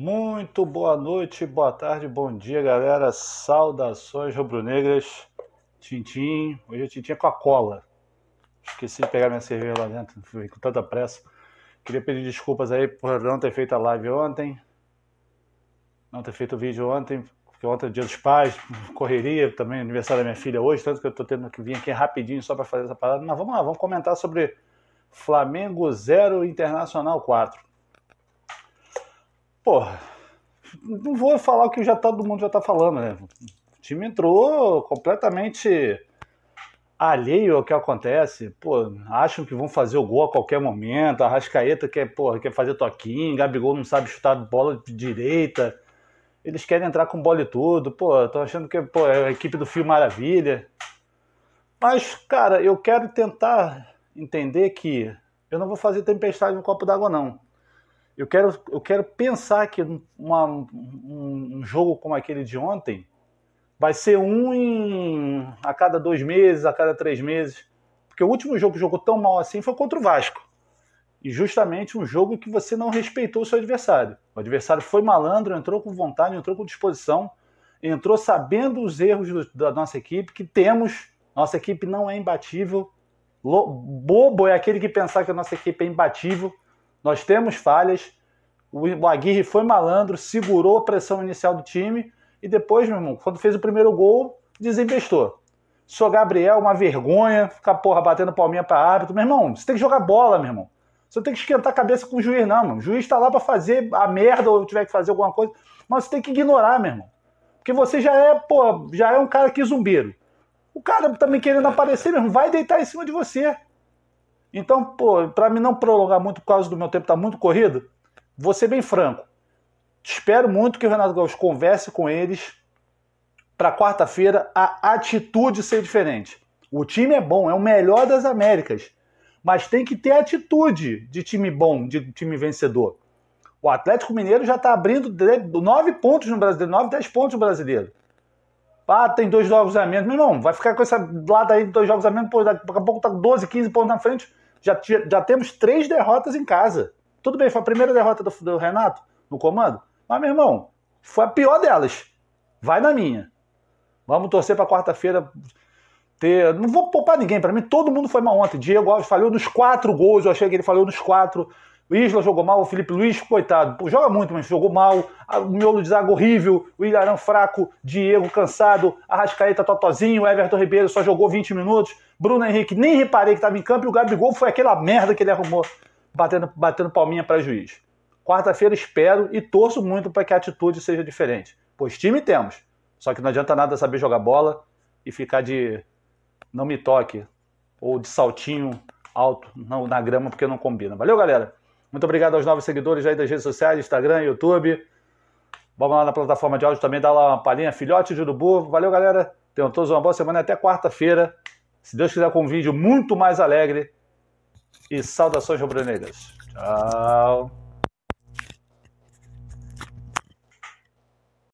Muito boa noite, boa tarde, bom dia, galera. Saudações rubro-negras. Tintim, hoje é Tintim é com a cola. Esqueci de pegar minha cerveja lá dentro, fui com tanta pressa. Queria pedir desculpas aí por não ter feito a live ontem, não ter feito o vídeo ontem, porque ontem é dia dos pais, correria, também aniversário da minha filha hoje, tanto que eu tô tendo que vir aqui rapidinho só para fazer essa parada. Mas vamos lá, vamos comentar sobre Flamengo 0, Internacional 4. Porra, não vou falar o que já todo mundo já tá falando, né? O time entrou completamente alheio ao que acontece. Pô, acham que vão fazer o gol a qualquer momento. A Rascaeta quer, porra, quer fazer toquinho, Gabigol não sabe chutar bola de direita. Eles querem entrar com bola e tudo. Pô, tô achando que pô, é a equipe do Fio Maravilha. Mas, cara, eu quero tentar entender que eu não vou fazer tempestade no copo d'água, não. Eu quero, eu quero pensar que uma, um, um jogo como aquele de ontem vai ser um em, a cada dois meses, a cada três meses. Porque o último jogo que jogou tão mal assim foi contra o Vasco. E justamente um jogo que você não respeitou o seu adversário. O adversário foi malandro, entrou com vontade, entrou com disposição, entrou sabendo os erros do, da nossa equipe, que temos. Nossa equipe não é imbatível. Bobo é aquele que pensar que a nossa equipe é imbatível. Nós temos falhas. O Aguirre foi malandro, segurou a pressão inicial do time e depois, meu irmão, quando fez o primeiro gol, desinvestou. Sou Gabriel, uma vergonha, ficar porra batendo palminha para árbitro. Meu irmão, você tem que jogar bola, meu irmão. Você tem que esquentar a cabeça com o juiz, não, mano. O juiz está lá para fazer a merda ou tiver que fazer alguma coisa. Mas você tem que ignorar, meu irmão. Porque você já é, pô, já é um cara que zumbeiro. O cara também querendo aparecer, meu irmão, vai deitar em cima de você. Então, pô, para mim não prolongar muito por causa do meu tempo tá muito corrido, vou ser bem franco. Espero muito que o Renato Gaúcho converse com eles para quarta-feira a atitude ser diferente. O time é bom, é o melhor das Américas, mas tem que ter atitude de time bom, de time vencedor. O Atlético Mineiro já está abrindo nove pontos no Brasileiro, nove, dez pontos no Brasileiro. Ah, tem dois jogos a menos. Meu irmão, vai ficar com essa lado aí de dois jogos a menos, pô, daqui a pouco tá 12, 15 pontos na frente. Já, já temos três derrotas em casa. Tudo bem, foi a primeira derrota do, do Renato no comando? Mas, meu irmão, foi a pior delas. Vai na minha. Vamos torcer para quarta-feira ter. Não vou poupar ninguém. Para mim, todo mundo foi mal ontem. Diego Alves falhou nos quatro gols. Eu achei que ele falhou nos quatro. O Isla jogou mal. O Felipe Luiz, coitado. Joga muito, mas jogou mal. O miolo de zaga horrível. O Ilharão fraco. Diego cansado. Arrascaeta totozinho. O Everton Ribeiro só jogou 20 minutos. Bruno Henrique, nem reparei que estava em campo. E o Gabigol foi aquela merda que ele arrumou batendo, batendo palminha para juiz. Quarta-feira espero e torço muito para que a atitude seja diferente. Pois time temos. Só que não adianta nada saber jogar bola e ficar de não me toque ou de saltinho alto na grama porque não combina. Valeu, galera. Muito obrigado aos novos seguidores aí das redes sociais, Instagram, YouTube. Vamos lá na plataforma de áudio também, dar lá uma palhinha, filhote de urubu. Valeu, galera. Tenham todos uma boa semana até quarta-feira. Se Deus quiser, com um vídeo muito mais alegre. E saudações rubro-negras. Tchau.